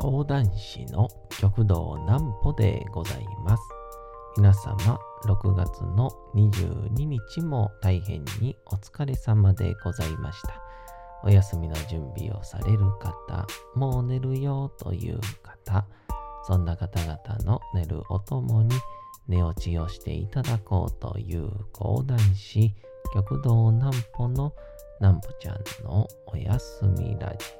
講談師の極道南歩でございます。皆様、6月の22日も大変にお疲れ様でございました。お休みの準備をされる方、もう寝るよという方、そんな方々の寝るおともに寝落ちをしていただこうという講談師、極道南歩の南歩ちゃんのおやすみラジオ。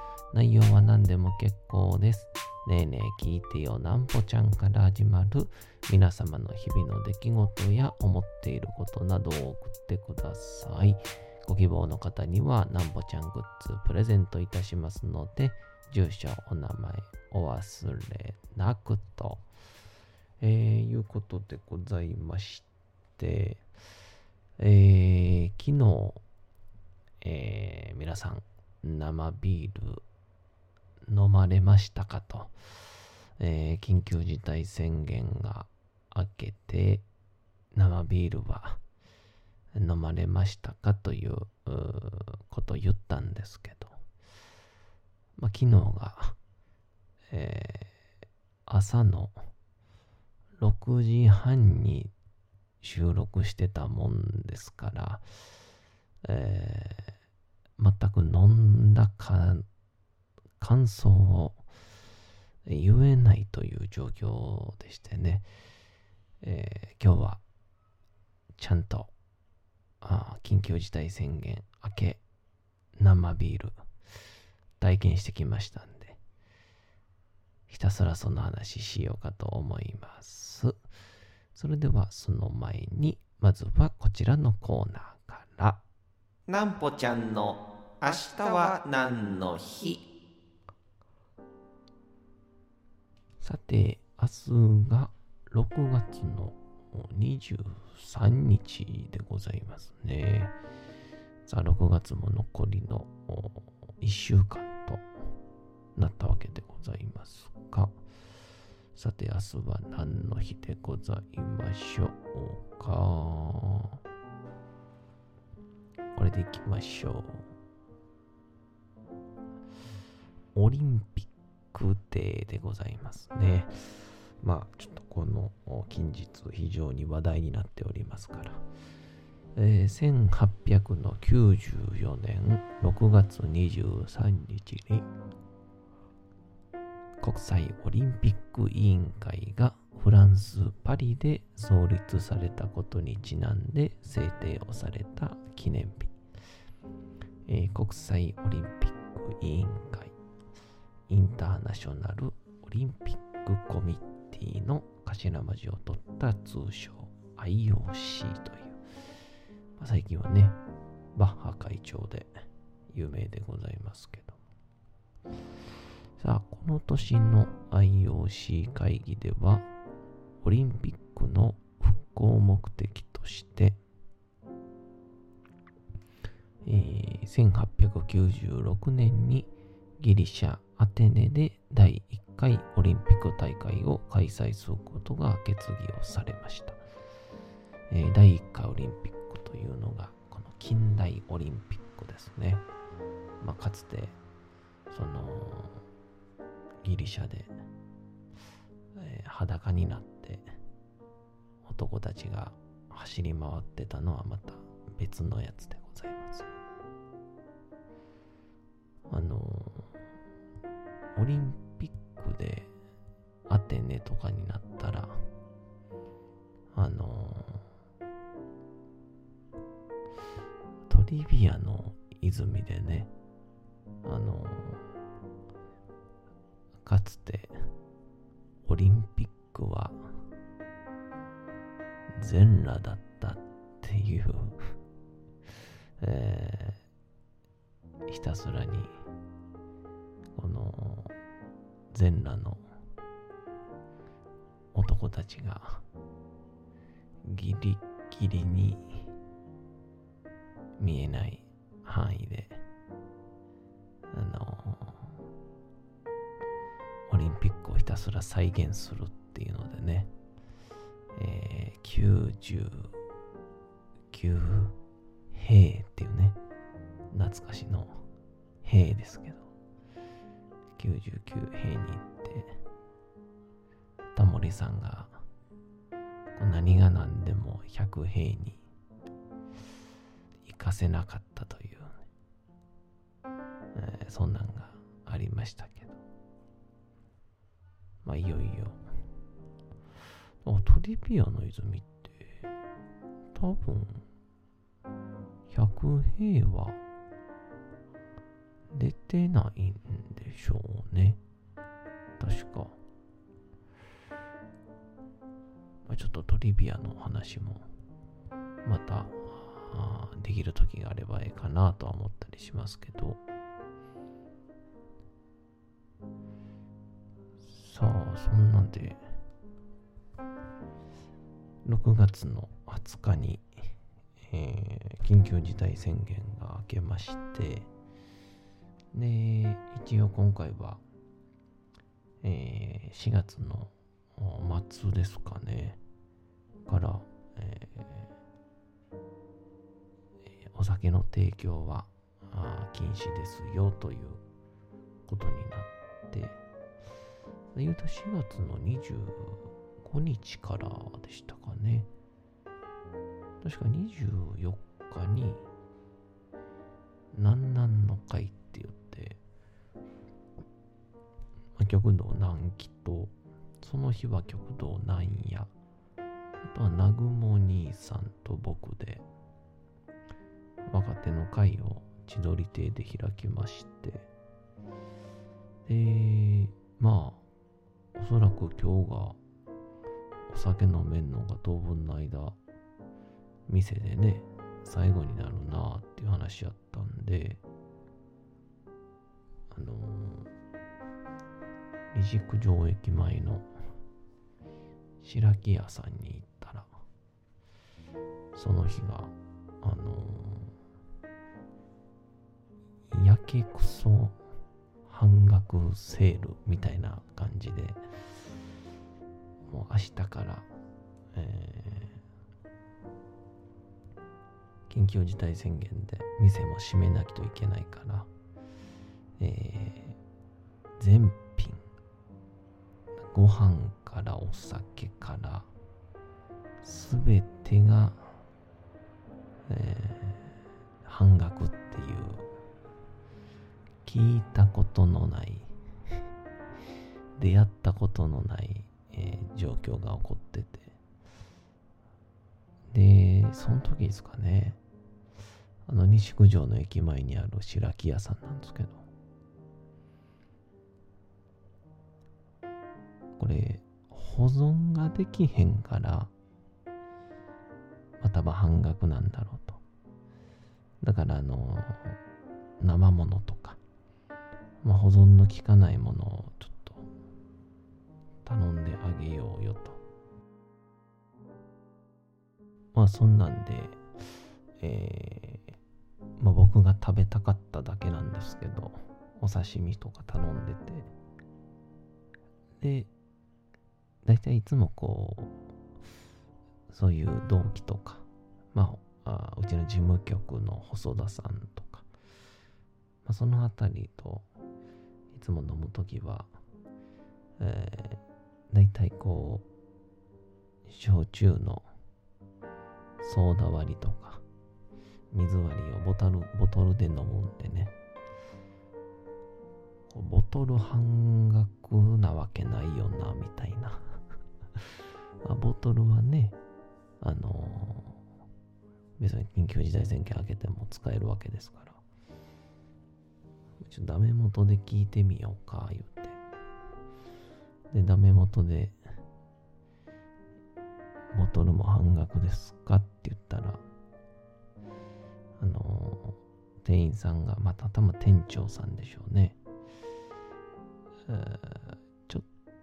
内容は何でも結構です。ねえねえ聞いてよなんぽちゃんから始まる皆様の日々の出来事や思っていることなどを送ってください。ご希望の方にはなんぽちゃんグッズプレゼントいたしますので、住所、お名前、お忘れなくと。えー、いうことでございまして、えー、昨日、えー、皆さん、生ビール飲まれましたかと、えー緊急事態宣言が明けて、生ビールは飲まれましたかということを言ったんですけど、まあ、昨日が、えー朝の6時半に収録してたもんですから、えー全く飲んだか感想を言えないという状況でしてね、えー今日はちゃんとあ緊急事態宣言明け生ビール体験してきましたんでひたすらその話しようかと思います。それではその前にまずはこちらのコーナーから。なんぽちゃんの明日は何の日？さて、明日が6月の23日でございますね。さあ、6月も残りの1週間となったわけでございますが、さて、明日は何の日でございましょうか。これでいきましょう。オリンピッククデーでございますね。まあ、ちょっとこの近日非常に話題になっておりますから。えー1894年6月23日に国際オリンピック委員会がフランス・パリで創立されたことにちなんで制定をされた記念日。えー国際オリンピック委員会インターナショナルオリンピックコミッティの頭文字を取った通称 IOC という、まあ最近はね、バッハ会長で有名でございますけど。さあ、この年の IOC 会議では、オリンピックの復興目的として、えー1896年にギリシャ・アテネで第1回オリンピック大会を開催することが決議をされました。えー第1回オリンピックというのがこの近代オリンピックですね。まあ、かつてそのギリシャで、えー裸になって男たちが走り回ってたのはまた別のやつでございます。あのオリンピックでアテネとかになったら、あのトリビアの泉でね、あのかつてオリンピックは全裸だったっていう、えーひたすらにこの全裸の男たちがギリギリに見えない範囲であのオリンピックをひたすら再現するっていうのでね、えー、99兵っていうね懐かしの兵ですけど。99兵に行ってタモリさんが何が何でも100兵に行かせなかったという、えー、そんなんがありましたけど。まあいよいよ。あトリビアの泉って多分100兵は出てないんでしょうね。確か。まあ、ちょっとトリビアの話も、また、できる時があればええかなとは思ったりしますけど、さあ、そんなんで、6月の20日に、えー、緊急事態宣言が明けまして、で、一応今回は、えー、4月の末ですかね、から、えー、お酒の提供は禁止ですよということになって、言うと4月の25日からでしたかね。確か24日に、なんなんの会って言って、ま極道南紀と、その日は極道南夜、あとは南雲兄さんと僕で、若手の会を千鳥亭で開きまして、で、まあ、おそらく今日がお酒飲めんのが当分の間、店でね、最後になるなっていう話やったんで、あのー、二軸城駅前の白木屋さんに行ったら、その日が、あのー、やけくそ半額セールみたいな感じで、もう明日から、えー、緊急事態宣言で店も閉めなきゃいけないから、えー、全品、ご飯からお酒からすべてが、えー、半額っていう。聞いたことのない。出会ったことのない、えー、状況が起こってて。でその時ですかね。あの西九条の駅前にある白木屋さんなんですけど。これ保存ができへんからまた半額なんだろうと。だからあの生ものとか、まあ、保存の効かないものをちょっと頼んであげようよと。まあそんなんでえー、まあ、僕が食べたかっただけなんですけどお刺身とか頼んでて。で大体いつもこう、そういう同期とか、まあ、あうちの事務局の細田さんとか、まあ、そのあたりといつも飲むときは、えー、大体こう、焼酎のソーダ割りとか、水割りをボトルボトルで飲むんでね、ボトル半額なわけないよな、みたいな。あ、ボトルはね、あのー、別に緊急事態宣言開けても使えるわけですから。ちょっとダメ元で聞いてみようか、言って。で、ダメ元で、ボトルも半額ですかって言ったら、あのー、店員さんが、また多分店長さんでしょうね。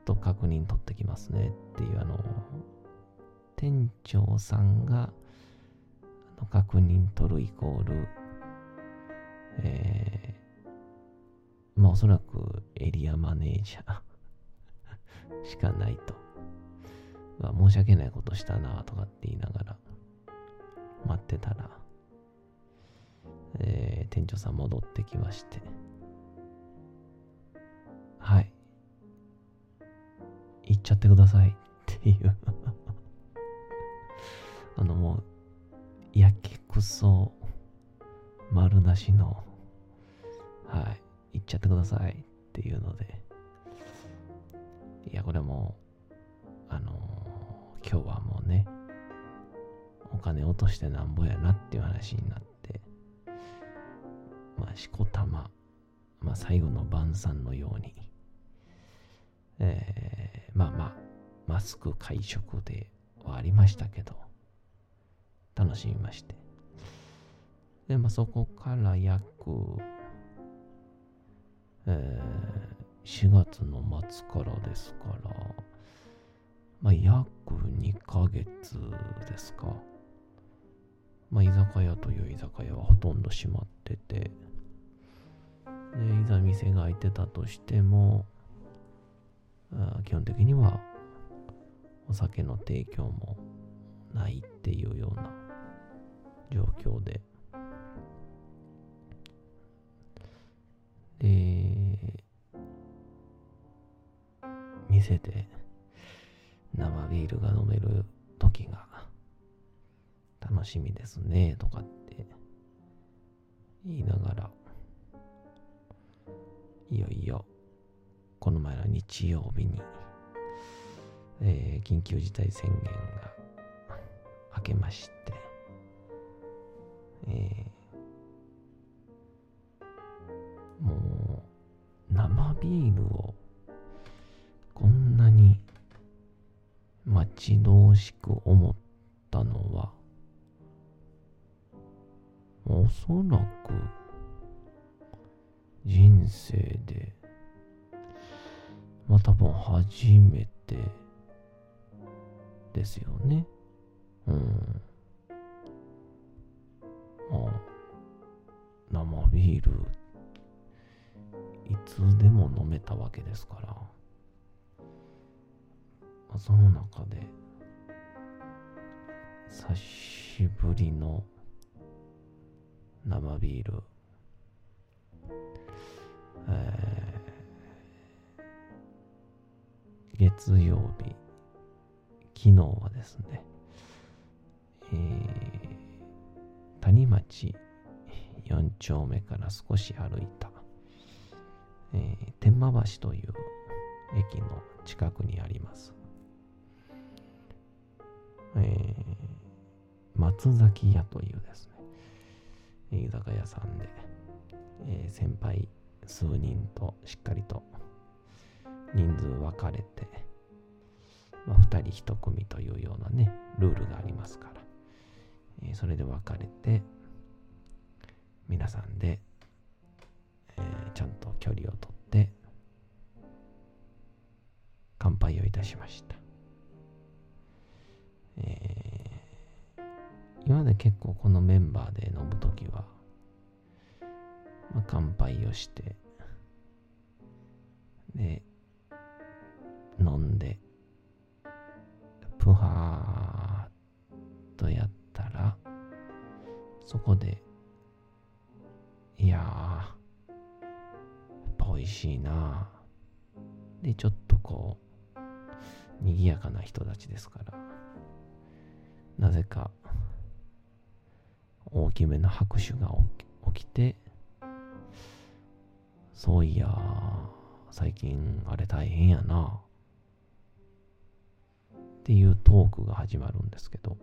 と確認取ってきますねっていう、あの、店長さんがあの確認取るイコール、えー、まあおそらくエリアマネージャー しかないと。申し訳ないことしたなとかって言いながら待ってたら、えー、店長さん戻ってきまして、はい。行っちゃってくださいっていう。あのもう、やけくそ、丸出しの、はい、行っちゃってくださいっていうので、いや、これもう、あのー、今日はもうね、お金落としてなんぼやなっていう話になって、まあ、しこたま、まあ、最後の晩餐のように、えー、まあまあ、マスク会食ではありましたけど、楽しみまして。で、まあそこから約、えー、4月の末からですから、まあ約2ヶ月ですか。まあ居酒屋という居酒屋はほとんど閉まってて、で、いざ店が開いてたとしても、基本的にはお酒の提供もないっていうような状況で。で店で生ビールが飲める時が楽しみですねとかって言いながらいよいよこの前の日曜日に、えー、緊急事態宣言が明けまして、えー、もう生ビールをこんなに待ち遠しく思ったのはおそらく人生でまあ多分初めてですよね。うん。まあ、生ビール、いつでも飲めたわけですから、まあ、その中で、久しぶりの生ビール、えー月曜日、昨日はですね、えー、谷町4丁目から少し歩いた、えー、天満橋という駅の近くにあります、えー、松崎屋というですね、居酒屋さんで、えー、先輩数人としっかりと人数分かれて、まあ、2人1組というようなね、ルールがありますから、えー、それで分かれて、皆さんで、えー、ちゃんと距離をとって、乾杯をいたしました。えー、今まで結構このメンバーで飲むときは、まあ、乾杯をして、そこで、いやー、やっぱ美味しいな。で、ちょっとこう、賑やかな人たちですから、なぜか、大きめの拍手が起きて、そういや最近あれ大変やな。っていうトークが始まるんですけど、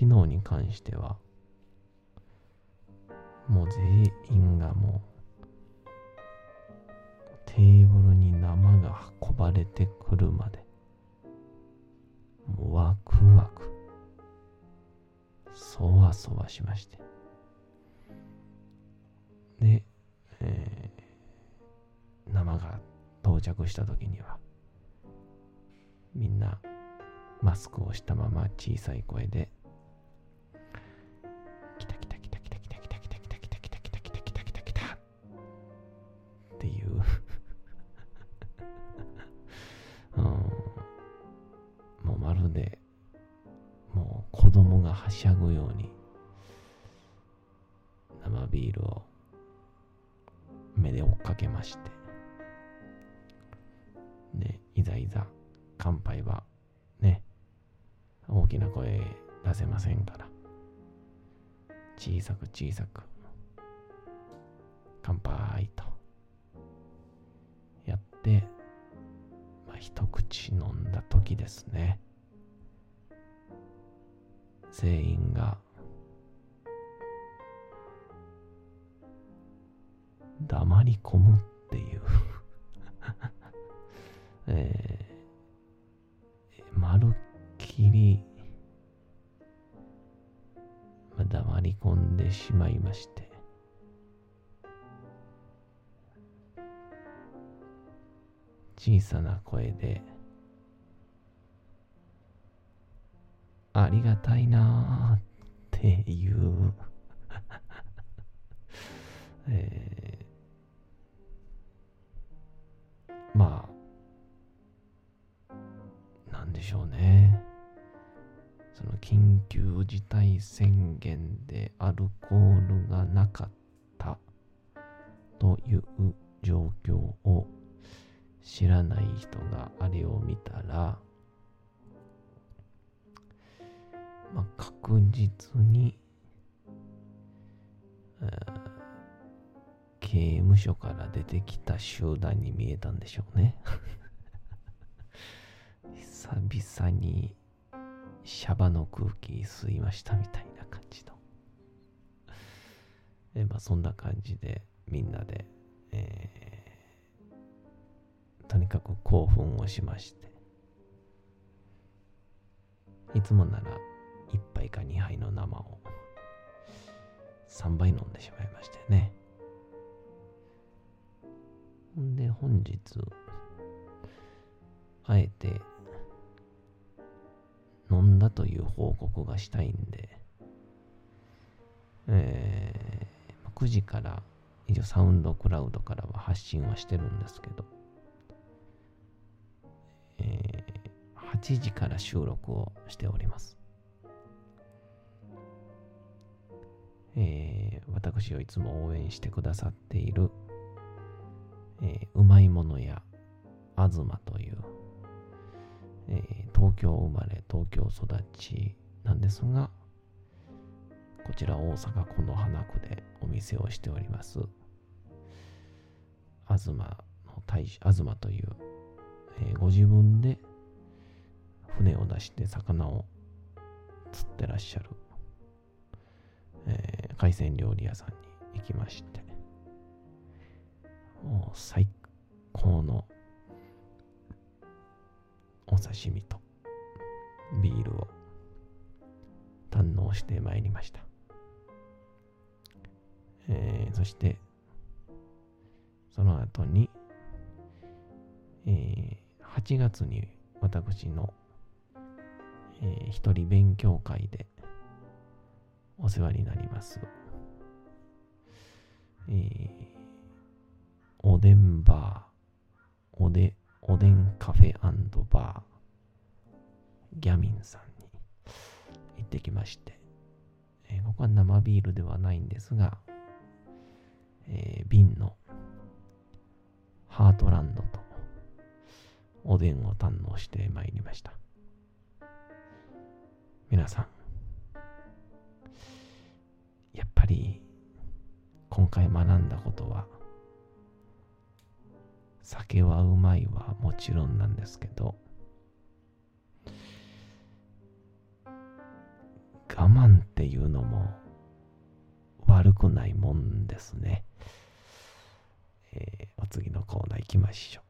昨日に関しては、もう全員がもう、テーブルに生が運ばれてくるまで、もうワクワク、そわそわしまして。で、えー、生が到着した時には、みんなマスクをしたまま小さい声で、まして。でいざいざ乾杯はね大きな声出せませんから。小さく小さく乾杯と。やってまあ一口飲んだ時ですね。全員が黙り込むっていう。えー、まるっきり、ま黙り込んでしまいまして。小さな声でありがたいなーっていう。えーしょうね。その緊急事態宣言でアルコールがなかったという状況を知らない人があれを見たら、まあ、確実に、刑務所から出てきた集団に見えたんでしょうね。久々にシャバの空気吸いましたみたいな感じの。えまあそんな感じでみんなで、えーとにかく興奮をしまして。いつもなら1杯か2杯の生を3杯飲んでしまいましてね。ほんで本日、あえて飲んだという報告がしたいんで、えー、9時から一応サウンドクラウドからは発信はしてるんですけど、えー、8時から収録をしております。えー、私をいつも応援してくださっているえーうまいもの屋東という、えー東京生まれ東京育ちなんですがこちら大阪この花区でお店をしております。東の大使東という、えーご自分で船を出して魚を釣ってらっしゃる、えー海鮮料理屋さんに行きましてもう最高のお刺身とビールを堪能してまいりました。えーそして、その後に、えー8月に私の、えー一人勉強会でお世話になります。えーおでんバー、おで、おでんカフェバー、ギャミンさんに行ってきまして、えーここは生ビールではないんですが、えー瓶のハートランドとおでんを堪能してまいりました。皆さん、やっぱり今回学んだことは、酒はうまいはもちろんなんですけど、我慢っていうのも悪くないもんですね。えーお次のコーナー行きましょう。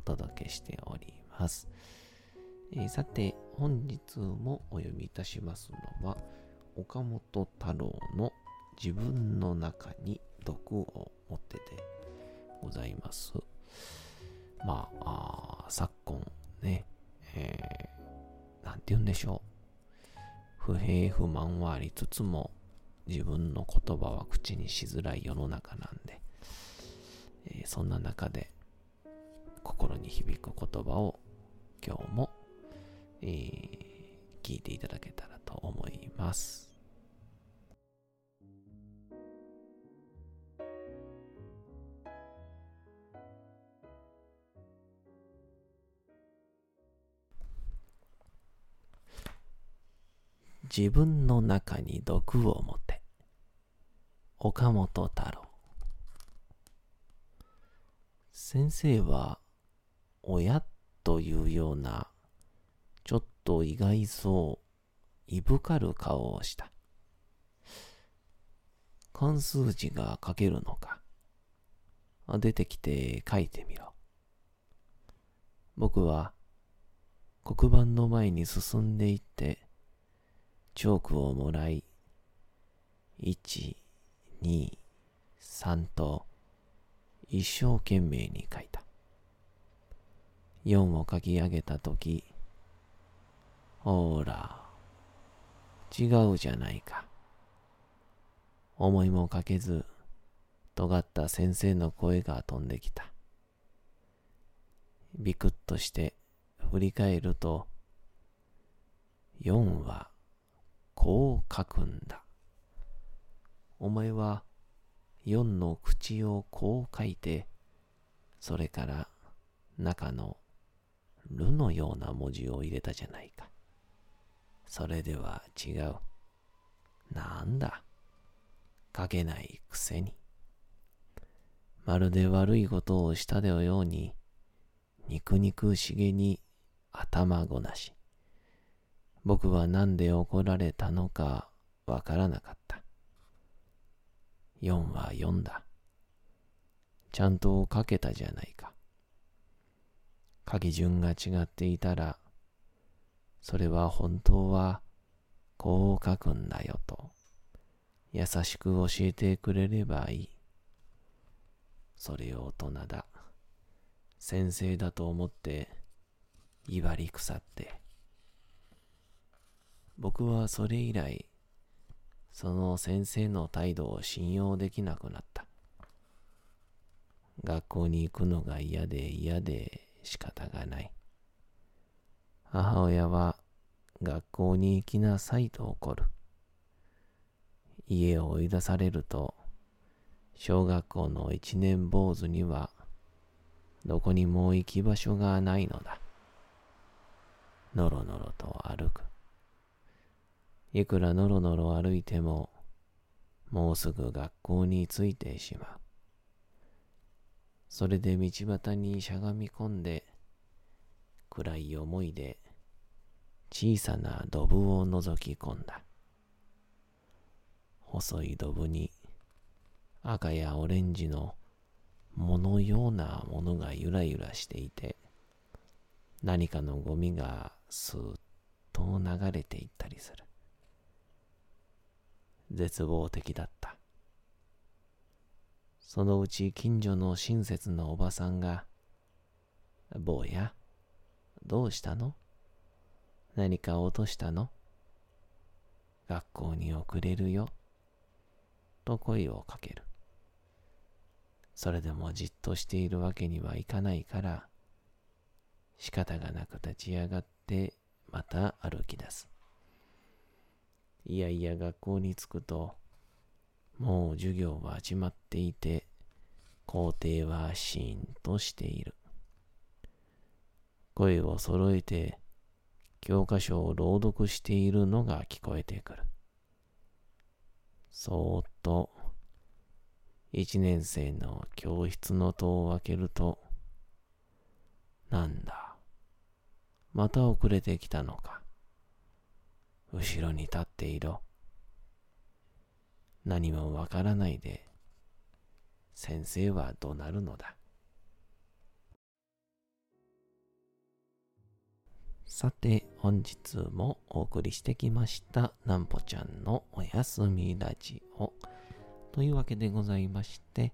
お届けしております。えーさて、本日もお読みいたしますのは、岡本太郎の自分の中に毒を持ってでございます。まあ、あ昨今ね、えーなんて言うんでしょう。不平不満はありつつも、自分の言葉は口にしづらい世の中なんで、えーそんな中で心に響く言葉を今日も、えー聞いていただけたらと思います。自分の中に毒を持て。岡本太郎。先生は、親というような、ちょっと意外そう、いぶかる顔をした。関数字が書けるのか。出てきて書いてみろ。僕は、黒板の前に進んでいって、チョークをもらい、1、2、3と一生懸命に書いた。4を書き上げたとき、ほーら、違うじゃないか。思いもかけず、尖った先生の声が飛んできた。ビクッとして振り返ると、4はこう書くんだ。お前は4の口をこう書いて、それから中のるのような文字を入れたじゃないか。それでは違う。なんだ？書けないくせに。まるで悪いことをしたでように、肉肉しげに頭ごなし。僕は何で怒られたのかわからなかった。4は4だ。ちゃんと書けたじゃないか。書き順が違っていたら、それは本当はこう書くんだよと、優しく教えてくれればいい。それを大人だ。先生だと思って、威張り腐って。僕はそれ以来、その先生の態度を信用できなくなった。学校に行くのが嫌で嫌で仕方がない。母親は学校に行きなさいと怒る。家を追い出されると、小学校の一年坊主には、どこにも行き場所がないのだ。のろのろと歩く。いくらのろのろ歩いても、もうすぐ学校に着いてしまう。それで道端にしゃがみ込んで、暗い思いで小さなドブを覗き込んだ。細いドブに赤やオレンジの藻のようなものがゆらゆらしていて、何かのゴミがスーッと流れていったりする。絶望的だった。そのうち近所の親切なおばさんが、坊や、どうしたの？何か落としたの？学校に遅れるよ？と声をかける。それでもじっとしているわけにはいかないから、仕方がなく立ち上がってまた歩き出す。いやいや学校に着くと、もう授業は始まっていて、校庭はシーンとしている。声を揃えて教科書を朗読しているのが聞こえてくる。そーっと一年生の教室の戸を開けると、なんだ、また遅れてきたのか。後ろに立っていろ。何もわからないで、先生は怒鳴るのだ。さて、本日もお送りしてきました、なんぽちゃんのおやすみラジオ。というわけでございまして、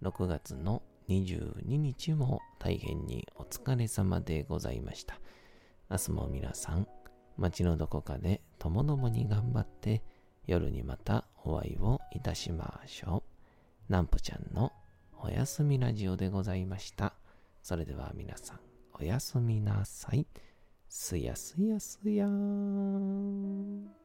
6月の22日も大変にお疲れ様でございました。明日も皆さん、街のどこかでともどもに頑張って、夜にまたお会いをいたしましょう。なんぽちゃんのおやすみラジオでございました。それでは皆さん、おやすみなさい。すやすやすやーん。